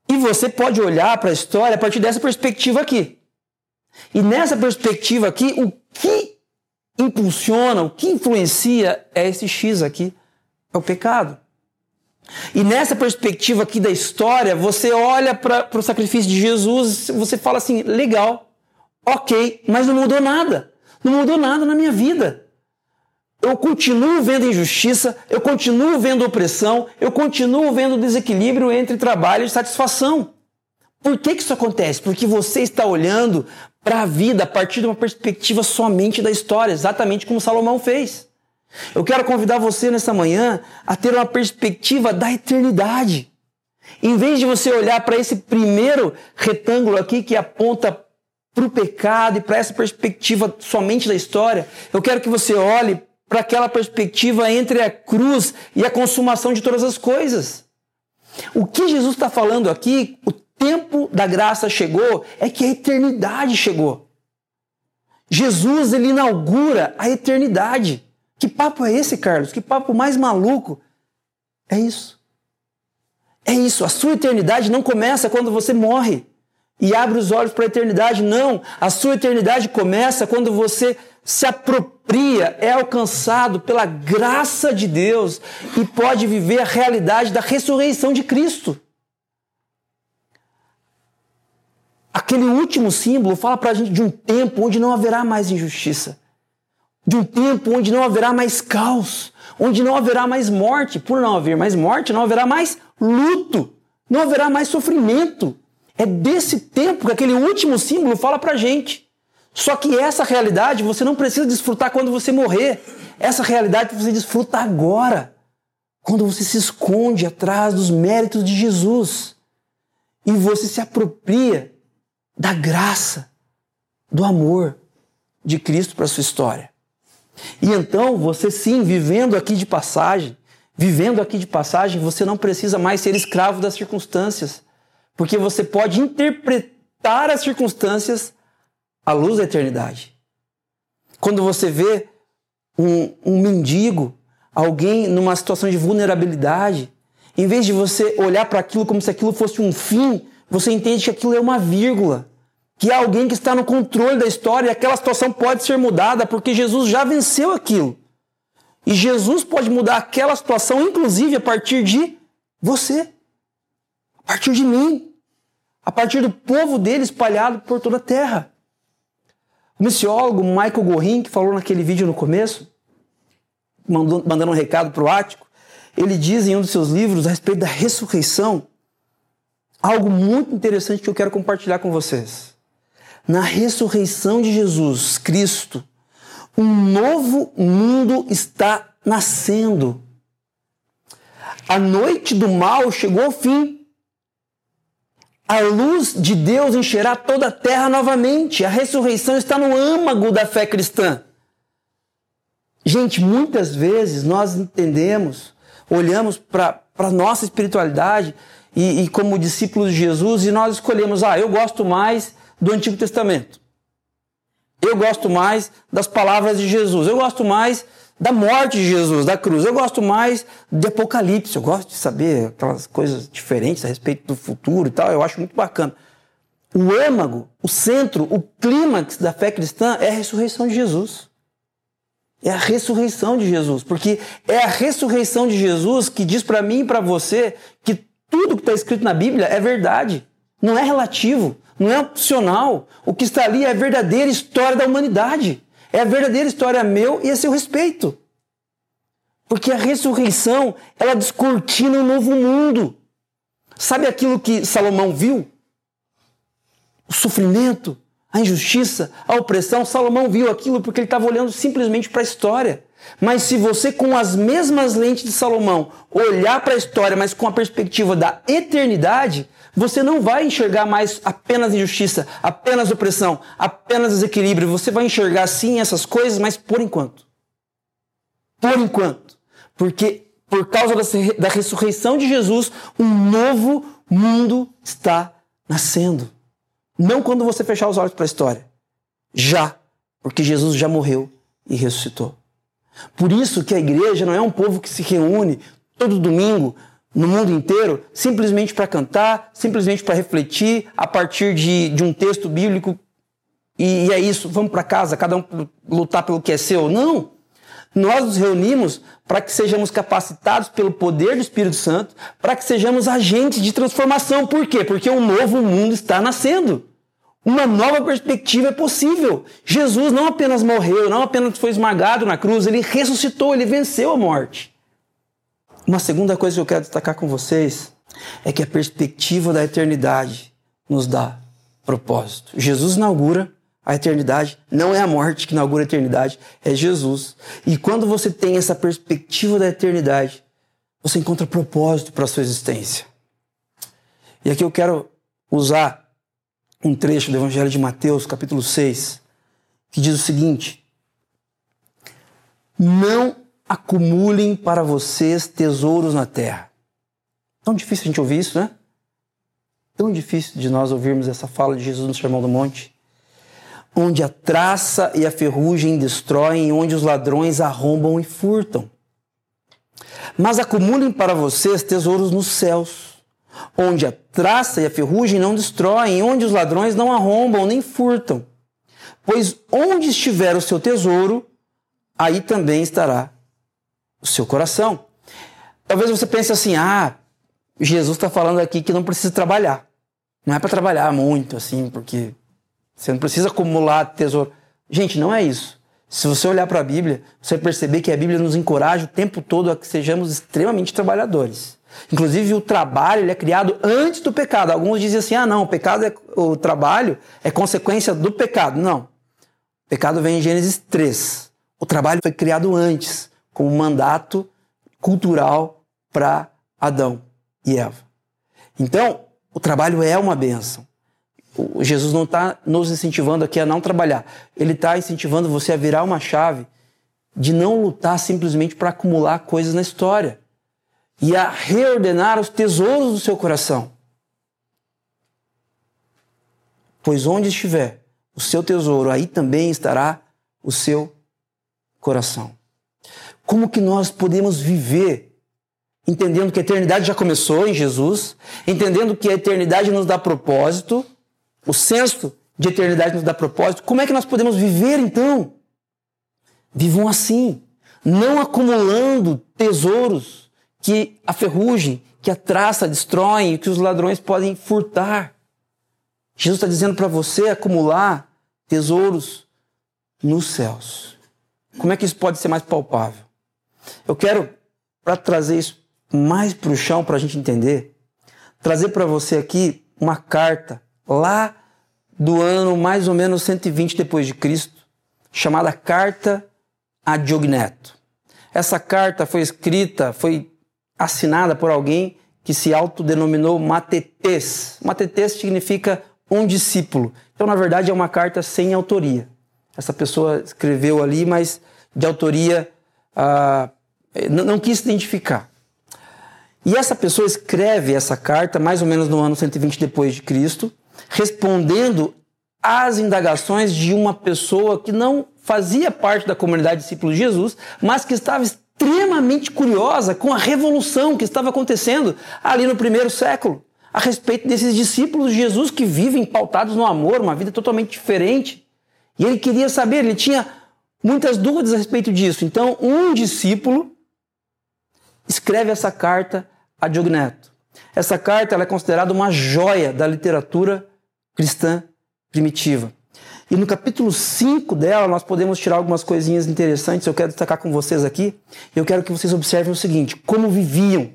E você pode olhar para a história a partir dessa perspectiva aqui. E nessa perspectiva aqui, o que impulsiona, o que influencia é esse X aqui, é o pecado. E nessa perspectiva aqui da história, você olha para o sacrifício de Jesus, você fala assim: legal, ok, mas não mudou nada. Não mudou nada na minha vida. Eu continuo vendo injustiça, eu continuo vendo opressão, eu continuo vendo desequilíbrio entre trabalho e satisfação. Por que, que isso acontece? Porque você está olhando para a vida a partir de uma perspectiva somente da história, exatamente como Salomão fez. Eu quero convidar você nessa manhã a ter uma perspectiva da eternidade. Em vez de você olhar para esse primeiro retângulo aqui que aponta para o pecado e para essa perspectiva somente da história, eu quero que você olhe para aquela perspectiva entre a cruz e a consumação de todas as coisas. O que Jesus está falando aqui, o tempo da graça chegou, é que a eternidade chegou. Jesus ele inaugura a eternidade. Que papo é esse, Carlos? Que papo mais maluco? É isso. É isso. A sua eternidade não começa quando você morre e abre os olhos para a eternidade. Não. A sua eternidade começa quando você se apropria, é alcançado pela graça de Deus e pode viver a realidade da ressurreição de Cristo. Aquele último símbolo fala para a gente de um tempo onde não haverá mais injustiça de um tempo onde não haverá mais caos, onde não haverá mais morte. Por não haver mais morte, não haverá mais luto, não haverá mais sofrimento. É desse tempo que aquele último símbolo fala pra gente. Só que essa realidade você não precisa desfrutar quando você morrer. Essa realidade você desfruta agora, quando você se esconde atrás dos méritos de Jesus e você se apropria da graça, do amor de Cristo para sua história. E então, você sim, vivendo aqui de passagem, vivendo aqui de passagem, você não precisa mais ser escravo das circunstâncias, porque você pode interpretar as circunstâncias à luz da eternidade. Quando você vê um, um mendigo, alguém numa situação de vulnerabilidade, em vez de você olhar para aquilo como se aquilo fosse um fim, você entende que aquilo é uma vírgula que há alguém que está no controle da história e aquela situação pode ser mudada porque Jesus já venceu aquilo. E Jesus pode mudar aquela situação, inclusive a partir de você, a partir de mim, a partir do povo dele espalhado por toda a terra. O missiólogo Michael Gorin, que falou naquele vídeo no começo, mandando um recado para o Ático, ele diz em um dos seus livros a respeito da ressurreição algo muito interessante que eu quero compartilhar com vocês na ressurreição de Jesus Cristo, um novo mundo está nascendo. A noite do mal chegou ao fim. A luz de Deus encherá toda a terra novamente. A ressurreição está no âmago da fé cristã. Gente, muitas vezes nós entendemos, olhamos para a nossa espiritualidade e, e, como discípulos de Jesus e nós escolhemos, ah, eu gosto mais do Antigo Testamento. Eu gosto mais das palavras de Jesus. Eu gosto mais da morte de Jesus, da cruz. Eu gosto mais de Apocalipse. Eu gosto de saber aquelas coisas diferentes a respeito do futuro e tal. Eu acho muito bacana. O âmago, o centro, o clímax da fé cristã é a ressurreição de Jesus. É a ressurreição de Jesus, porque é a ressurreição de Jesus que diz para mim e para você que tudo que está escrito na Bíblia é verdade, não é relativo não é opcional. O que está ali é a verdadeira história da humanidade. É a verdadeira história meu e a seu respeito. Porque a ressurreição, ela descortina um novo mundo. Sabe aquilo que Salomão viu? O sofrimento, a injustiça, a opressão. Salomão viu aquilo porque ele estava olhando simplesmente para a história. Mas se você, com as mesmas lentes de Salomão, olhar para a história, mas com a perspectiva da eternidade, você não vai enxergar mais apenas injustiça, apenas opressão, apenas desequilíbrio. Você vai enxergar sim essas coisas, mas por enquanto. Por enquanto. Porque por causa da ressurreição de Jesus, um novo mundo está nascendo. Não quando você fechar os olhos para a história. Já. Porque Jesus já morreu e ressuscitou. Por isso que a igreja não é um povo que se reúne todo domingo no mundo inteiro simplesmente para cantar, simplesmente para refletir a partir de, de um texto bíblico e, e é isso, vamos para casa, cada um lutar pelo que é seu. Não! Nós nos reunimos para que sejamos capacitados pelo poder do Espírito Santo, para que sejamos agentes de transformação. Por quê? Porque um novo mundo está nascendo. Uma nova perspectiva é possível. Jesus não apenas morreu, não apenas foi esmagado na cruz, ele ressuscitou, ele venceu a morte. Uma segunda coisa que eu quero destacar com vocês é que a perspectiva da eternidade nos dá propósito. Jesus inaugura a eternidade, não é a morte que inaugura a eternidade, é Jesus. E quando você tem essa perspectiva da eternidade, você encontra propósito para a sua existência. E aqui eu quero usar um trecho do Evangelho de Mateus, capítulo 6, que diz o seguinte: Não acumulem para vocês tesouros na terra. Tão difícil a gente ouvir isso, né? Tão difícil de nós ouvirmos essa fala de Jesus no Sermão do Monte. Onde a traça e a ferrugem destroem, onde os ladrões arrombam e furtam. Mas acumulem para vocês tesouros nos céus onde a traça e a ferrugem não destroem, onde os ladrões não arrombam nem furtam. Pois onde estiver o seu tesouro, aí também estará o seu coração. Talvez você pense assim: ah, Jesus está falando aqui que não precisa trabalhar. Não é para trabalhar muito, assim, porque você não precisa acumular tesouro. Gente, não é isso. Se você olhar para a Bíblia, você vai perceber que a Bíblia nos encoraja o tempo todo a que sejamos extremamente trabalhadores. Inclusive, o trabalho ele é criado antes do pecado. Alguns dizem assim: ah, não, o pecado é, o trabalho é consequência do pecado. Não. O pecado vem em Gênesis 3. O trabalho foi criado antes, como mandato cultural para Adão e Eva. Então, o trabalho é uma benção. O Jesus não está nos incentivando aqui a não trabalhar. Ele está incentivando você a virar uma chave de não lutar simplesmente para acumular coisas na história e a reordenar os tesouros do seu coração. Pois onde estiver o seu tesouro, aí também estará o seu coração. Como que nós podemos viver entendendo que a eternidade já começou em Jesus, entendendo que a eternidade nos dá propósito, o senso de eternidade nos dá propósito, como é que nós podemos viver então? Vivam assim, não acumulando tesouros que a ferrugem, que a traça destroem, que os ladrões podem furtar. Jesus está dizendo para você acumular tesouros nos céus. Como é que isso pode ser mais palpável? Eu quero, para trazer isso mais para o chão, para a gente entender, trazer para você aqui uma carta lá do ano mais ou menos 120 depois de Cristo, chamada Carta a Diogneto. Essa carta foi escrita, foi assinada por alguém que se autodenominou Matetes. Matetes significa um discípulo. Então, na verdade, é uma carta sem autoria. Essa pessoa escreveu ali, mas de autoria ah, não, não quis identificar. E essa pessoa escreve essa carta mais ou menos no ano 120 depois de Cristo, respondendo às indagações de uma pessoa que não fazia parte da comunidade de discípulos de Jesus, mas que estava extremamente curiosa com a revolução que estava acontecendo ali no primeiro século, a respeito desses discípulos de Jesus que vivem pautados no amor, uma vida totalmente diferente. E ele queria saber, ele tinha muitas dúvidas a respeito disso. Então, um discípulo escreve essa carta a Diogneto. Essa carta é considerada uma joia da literatura cristã primitiva. E no capítulo 5 dela, nós podemos tirar algumas coisinhas interessantes. Eu quero destacar com vocês aqui. Eu quero que vocês observem o seguinte: como viviam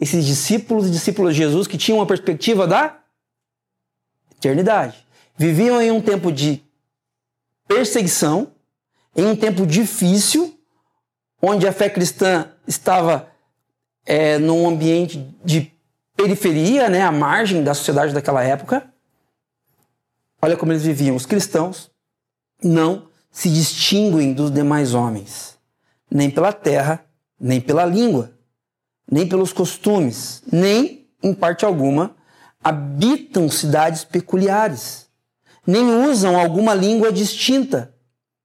esses discípulos e discípulas de Jesus que tinham uma perspectiva da eternidade. Viviam em um tempo de perseguição, em um tempo difícil, onde a fé cristã estava é, num ambiente de periferia, né, à margem da sociedade daquela época. Olha como eles viviam. Os cristãos não se distinguem dos demais homens, nem pela terra, nem pela língua, nem pelos costumes, nem, em parte alguma, habitam cidades peculiares, nem usam alguma língua distinta,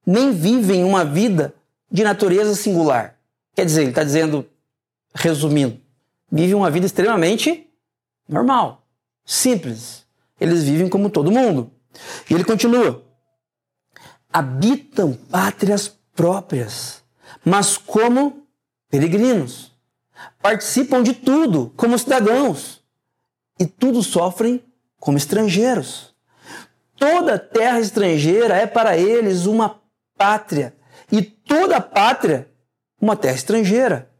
nem vivem uma vida de natureza singular. Quer dizer, ele está dizendo, resumindo, vivem uma vida extremamente normal, simples. Eles vivem como todo mundo. E ele continua: habitam pátrias próprias, mas como peregrinos. Participam de tudo como cidadãos e tudo sofrem como estrangeiros. Toda terra estrangeira é para eles uma pátria e toda pátria uma terra estrangeira.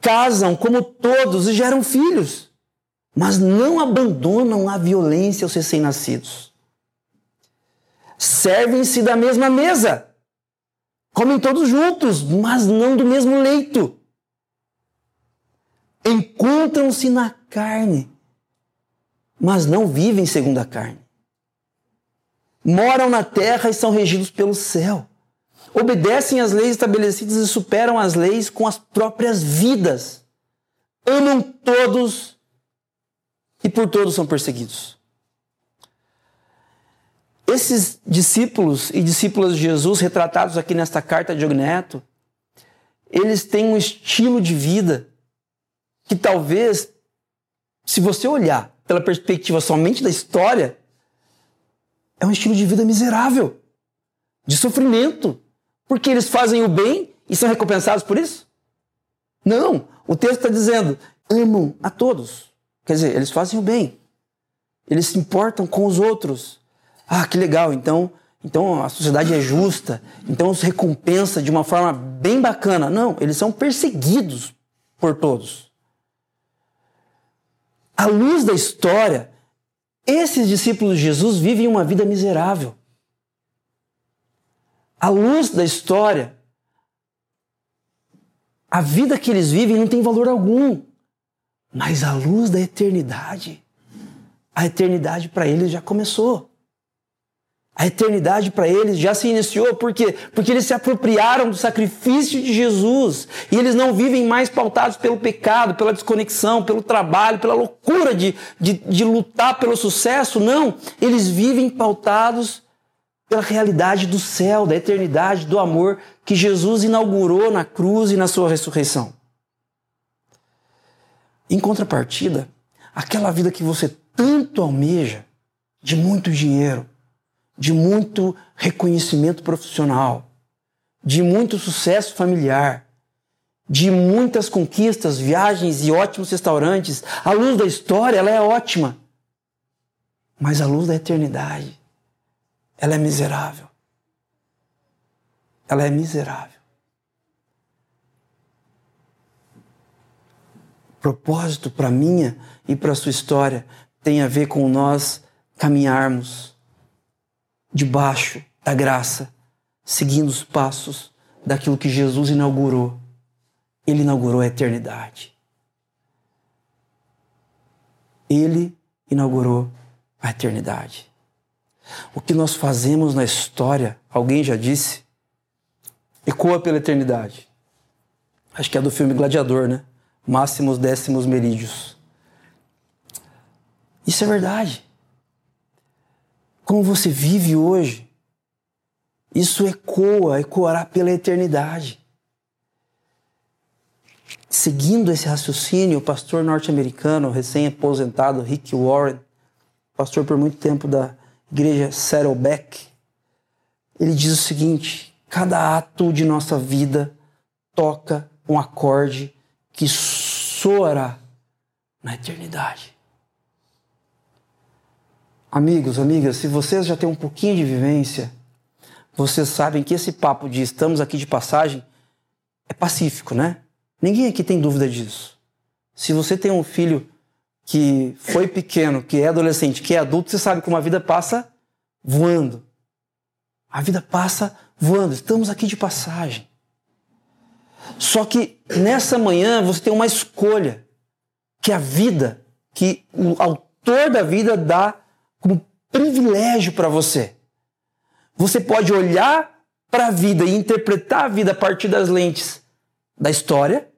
Casam como todos e geram filhos mas não abandonam a violência aos recém-nascidos. Servem-se da mesma mesa, comem todos juntos, mas não do mesmo leito. Encontram-se na carne, mas não vivem segundo a carne. Moram na terra e são regidos pelo céu. Obedecem às leis estabelecidas e superam as leis com as próprias vidas. Amam todos e por todos são perseguidos. Esses discípulos e discípulas de Jesus retratados aqui nesta carta de Ogneto, eles têm um estilo de vida que talvez, se você olhar pela perspectiva somente da história, é um estilo de vida miserável, de sofrimento, porque eles fazem o bem e são recompensados por isso? Não, o texto está dizendo: amam a todos. Quer dizer, eles fazem o bem. Eles se importam com os outros. Ah, que legal. Então, então a sociedade é justa. Então os recompensa de uma forma bem bacana. Não, eles são perseguidos por todos. À luz da história, esses discípulos de Jesus vivem uma vida miserável. À luz da história, a vida que eles vivem não tem valor algum. Mas a luz da eternidade, a eternidade para eles já começou. A eternidade para eles já se iniciou, por quê? Porque eles se apropriaram do sacrifício de Jesus e eles não vivem mais pautados pelo pecado, pela desconexão, pelo trabalho, pela loucura de, de, de lutar pelo sucesso. Não, eles vivem pautados pela realidade do céu, da eternidade, do amor que Jesus inaugurou na cruz e na sua ressurreição. Em contrapartida, aquela vida que você tanto almeja, de muito dinheiro, de muito reconhecimento profissional, de muito sucesso familiar, de muitas conquistas, viagens e ótimos restaurantes, a luz da história ela é ótima. Mas a luz da eternidade, ela é miserável. Ela é miserável. Propósito para minha e para a sua história tem a ver com nós caminharmos debaixo da graça, seguindo os passos daquilo que Jesus inaugurou. Ele inaugurou a eternidade. Ele inaugurou a eternidade. O que nós fazemos na história, alguém já disse, ecoa pela eternidade. Acho que é do filme Gladiador, né? Máximos décimos merídios. Isso é verdade. Como você vive hoje, isso ecoa, ecoará pela eternidade. Seguindo esse raciocínio, o pastor norte-americano, recém-aposentado, Rick Warren, pastor por muito tempo da igreja Saddleback, ele diz o seguinte: cada ato de nossa vida toca um acorde que soará na eternidade. Amigos, amigas, se vocês já têm um pouquinho de vivência, vocês sabem que esse papo de estamos aqui de passagem é pacífico, né? Ninguém aqui tem dúvida disso. Se você tem um filho que foi pequeno, que é adolescente, que é adulto, você sabe como a vida passa voando. A vida passa voando. Estamos aqui de passagem. Só que nessa manhã você tem uma escolha que a vida, que o autor da vida dá como privilégio para você. Você pode olhar para a vida e interpretar a vida a partir das lentes da história.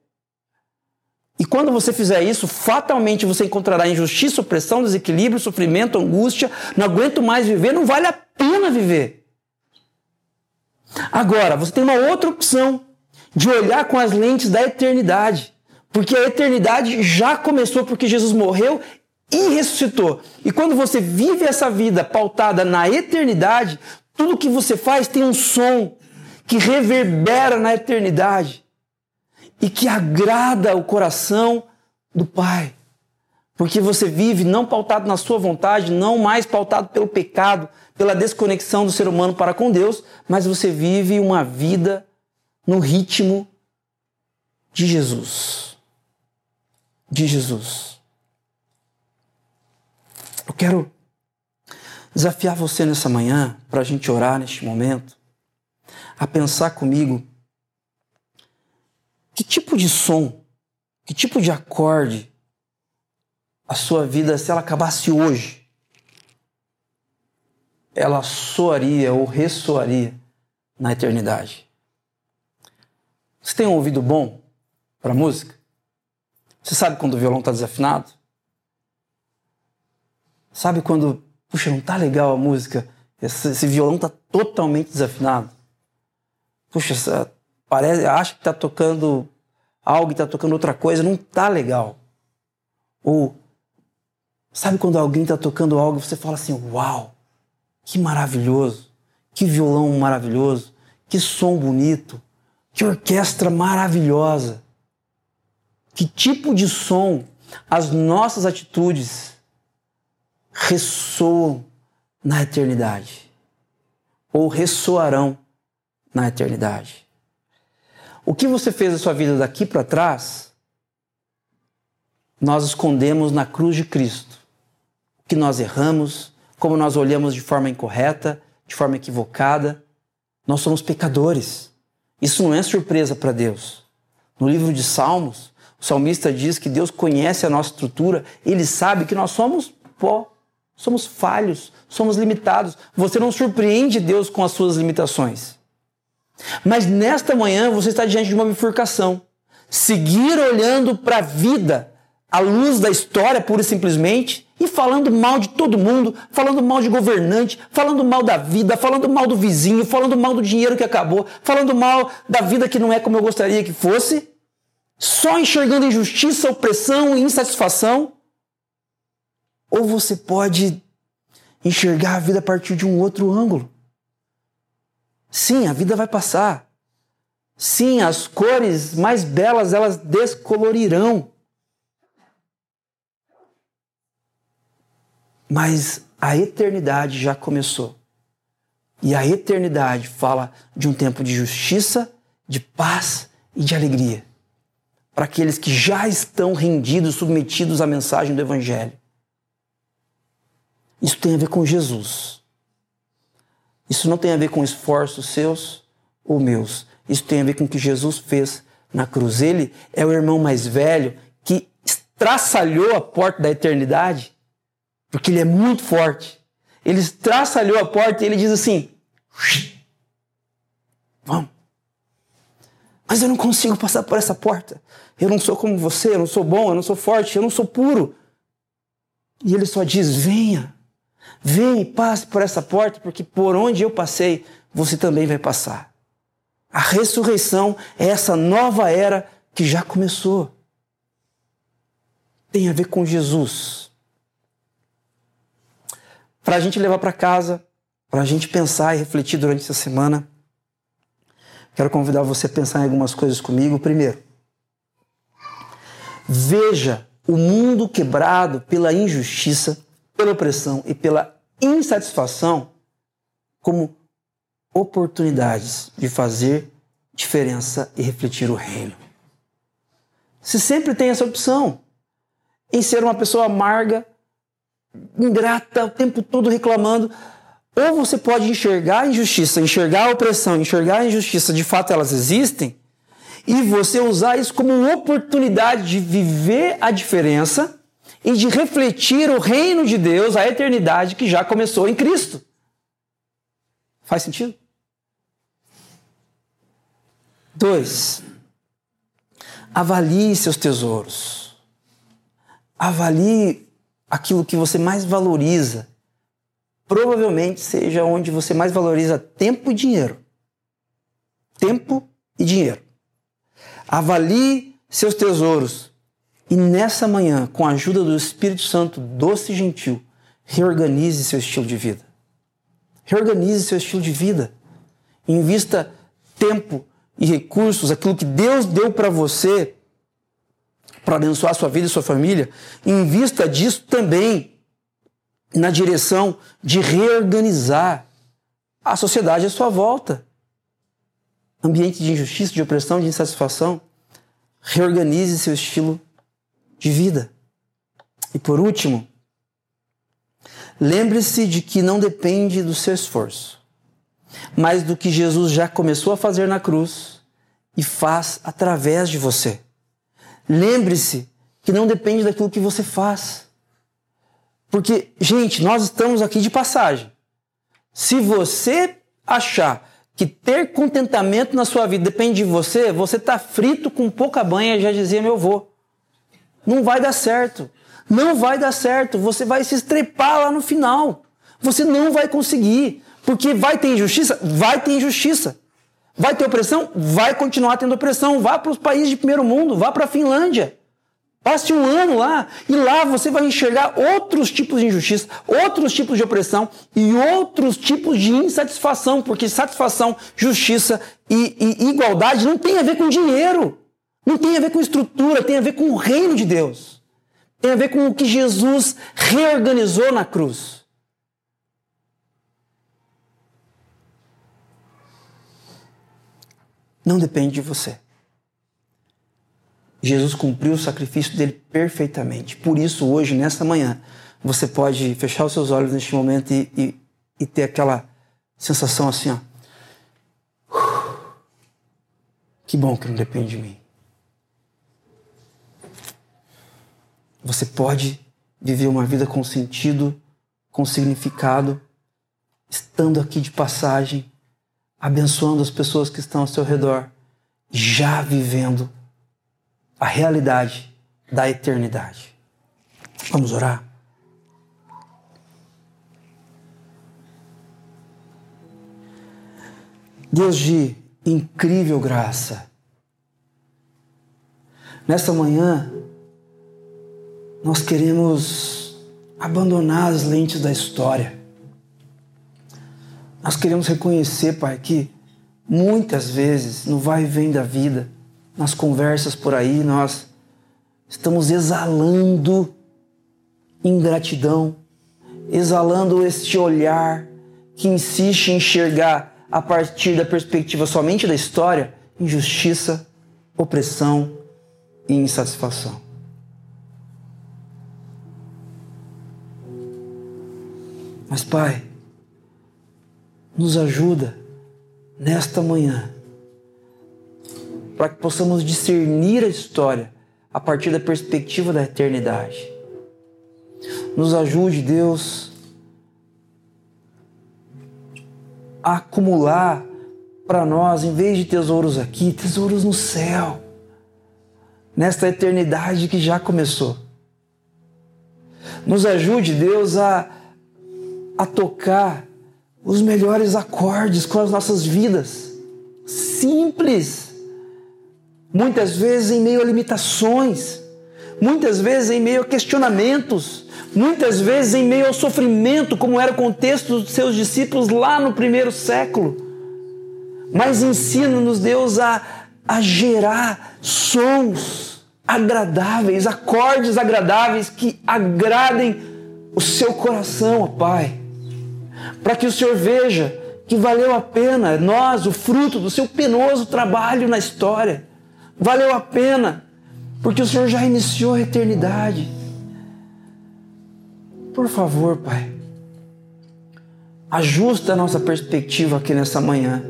E quando você fizer isso, fatalmente você encontrará injustiça, opressão, desequilíbrio, sofrimento, angústia. Não aguento mais viver, não vale a pena viver. Agora, você tem uma outra opção de olhar com as lentes da eternidade. Porque a eternidade já começou porque Jesus morreu e ressuscitou. E quando você vive essa vida pautada na eternidade, tudo que você faz tem um som que reverbera na eternidade e que agrada o coração do Pai. Porque você vive não pautado na sua vontade, não mais pautado pelo pecado, pela desconexão do ser humano para com Deus, mas você vive uma vida no ritmo de Jesus. De Jesus. Eu quero desafiar você nessa manhã, para a gente orar neste momento, a pensar comigo que tipo de som, que tipo de acorde a sua vida, se ela acabasse hoje, ela soaria ou ressoaria na eternidade. Você tem um ouvido bom para música? Você sabe quando o violão está desafinado? Sabe quando, puxa, não tá legal a música, esse, esse violão está totalmente desafinado? Puxa, parece, acha que está tocando algo e está tocando outra coisa, não tá legal. Ou sabe quando alguém está tocando algo e você fala assim, uau, que maravilhoso, que violão maravilhoso, que som bonito, que orquestra maravilhosa. Que tipo de som as nossas atitudes ressoam na eternidade ou ressoarão na eternidade. O que você fez da sua vida daqui para trás, nós escondemos na cruz de Cristo. O que nós erramos, como nós olhamos de forma incorreta, de forma equivocada. Nós somos pecadores. Isso não é surpresa para Deus. No livro de Salmos, o salmista diz que Deus conhece a nossa estrutura, ele sabe que nós somos pó, somos falhos, somos limitados. Você não surpreende Deus com as suas limitações. Mas nesta manhã você está diante de uma bifurcação. Seguir olhando para a vida à luz da história, pura e simplesmente, e falando mal de todo mundo, falando mal de governante, falando mal da vida, falando mal do vizinho, falando mal do dinheiro que acabou, falando mal da vida que não é como eu gostaria que fosse, só enxergando injustiça, opressão e insatisfação. Ou você pode enxergar a vida a partir de um outro ângulo. Sim, a vida vai passar. Sim, as cores mais belas elas descolorirão. Mas a eternidade já começou. E a eternidade fala de um tempo de justiça, de paz e de alegria. Para aqueles que já estão rendidos, submetidos à mensagem do Evangelho. Isso tem a ver com Jesus. Isso não tem a ver com esforços seus ou meus. Isso tem a ver com o que Jesus fez na cruz. Ele é o irmão mais velho que estraçalhou a porta da eternidade porque ele é muito forte. Ele traçalhou a porta e ele diz assim: Vamos. Mas eu não consigo passar por essa porta. Eu não sou como você, eu não sou bom, eu não sou forte, eu não sou puro. E ele só diz: Venha, venha e passe por essa porta, porque por onde eu passei, você também vai passar. A ressurreição é essa nova era que já começou. Tem a ver com Jesus para a gente levar para casa, para a gente pensar e refletir durante essa semana. Quero convidar você a pensar em algumas coisas comigo. Primeiro, veja o mundo quebrado pela injustiça, pela opressão e pela insatisfação como oportunidades de fazer diferença e refletir o reino. Você sempre tem essa opção em ser uma pessoa amarga, ingrata, o tempo todo reclamando. Ou você pode enxergar a injustiça, enxergar a opressão, enxergar a injustiça, de fato elas existem, e você usar isso como uma oportunidade de viver a diferença e de refletir o reino de Deus, a eternidade que já começou em Cristo. Faz sentido? Dois, avalie seus tesouros. Avalie aquilo que você mais valoriza. Provavelmente seja onde você mais valoriza tempo e dinheiro. Tempo e dinheiro. Avalie seus tesouros. E nessa manhã, com a ajuda do Espírito Santo doce e gentil, reorganize seu estilo de vida. Reorganize seu estilo de vida. Invista tempo e recursos, aquilo que Deus deu para você para abençoar sua vida e sua família, invista disso também na direção de reorganizar a sociedade à sua volta. Ambiente de injustiça, de opressão, de insatisfação. Reorganize seu estilo de vida. E por último, lembre-se de que não depende do seu esforço, mas do que Jesus já começou a fazer na cruz e faz através de você. Lembre-se que não depende daquilo que você faz. Porque, gente, nós estamos aqui de passagem. Se você achar que ter contentamento na sua vida depende de você, você está frito com pouca banha, já dizia meu avô. Não vai dar certo. Não vai dar certo. Você vai se estrepar lá no final. Você não vai conseguir. Porque vai ter injustiça? Vai ter injustiça. Vai ter opressão? Vai continuar tendo opressão. Vá para os países de primeiro mundo, vá para a Finlândia. Passe um ano lá e lá você vai enxergar outros tipos de injustiça, outros tipos de opressão e outros tipos de insatisfação, porque satisfação, justiça e, e igualdade não tem a ver com dinheiro. Não tem a ver com estrutura, tem a ver com o reino de Deus. Tem a ver com o que Jesus reorganizou na cruz. Não depende de você. Jesus cumpriu o sacrifício dele perfeitamente. Por isso, hoje, nesta manhã, você pode fechar os seus olhos neste momento e, e, e ter aquela sensação assim, ó. Que bom que não depende de mim. Você pode viver uma vida com sentido, com significado, estando aqui de passagem, abençoando as pessoas que estão ao seu redor, já vivendo a realidade da eternidade. Vamos orar? Deus de incrível graça, nessa manhã, nós queremos abandonar as lentes da história. Nós queremos reconhecer, Pai, que muitas vezes no vai e vem da vida, nas conversas por aí, nós estamos exalando ingratidão, exalando este olhar que insiste em enxergar a partir da perspectiva somente da história injustiça, opressão e insatisfação. Mas, Pai, nos ajuda nesta manhã para que possamos discernir a história a partir da perspectiva da eternidade. Nos ajude, Deus, a acumular para nós, em vez de tesouros aqui, tesouros no céu, nesta eternidade que já começou. Nos ajude, Deus, a a tocar os melhores acordes com as nossas vidas. Simples. Muitas vezes em meio a limitações, muitas vezes em meio a questionamentos, muitas vezes em meio ao sofrimento, como era o contexto dos seus discípulos lá no primeiro século. Mas ensina-nos, Deus, a, a gerar sons agradáveis, acordes agradáveis que agradem o seu coração, ó Pai para que o Senhor veja que valeu a pena nós, o fruto do seu penoso trabalho na história. Valeu a pena, porque o Senhor já iniciou a eternidade. Por favor, Pai, ajusta a nossa perspectiva aqui nessa manhã,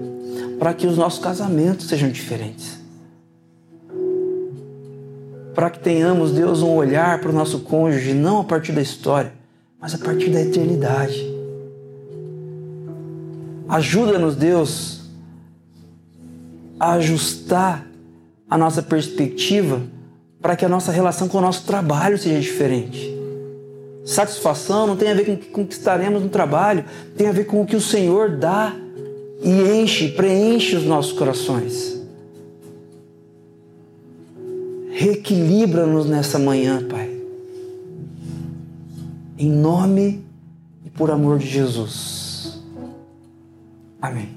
para que os nossos casamentos sejam diferentes. Para que tenhamos, Deus, um olhar para o nosso cônjuge, não a partir da história, mas a partir da eternidade. Ajuda-nos, Deus, a ajustar a nossa perspectiva para que a nossa relação com o nosso trabalho seja diferente. Satisfação não tem a ver com o que conquistaremos no trabalho, tem a ver com o que o Senhor dá e enche, preenche os nossos corações. Reequilibra-nos nessa manhã, Pai. Em nome e por amor de Jesus. Amén.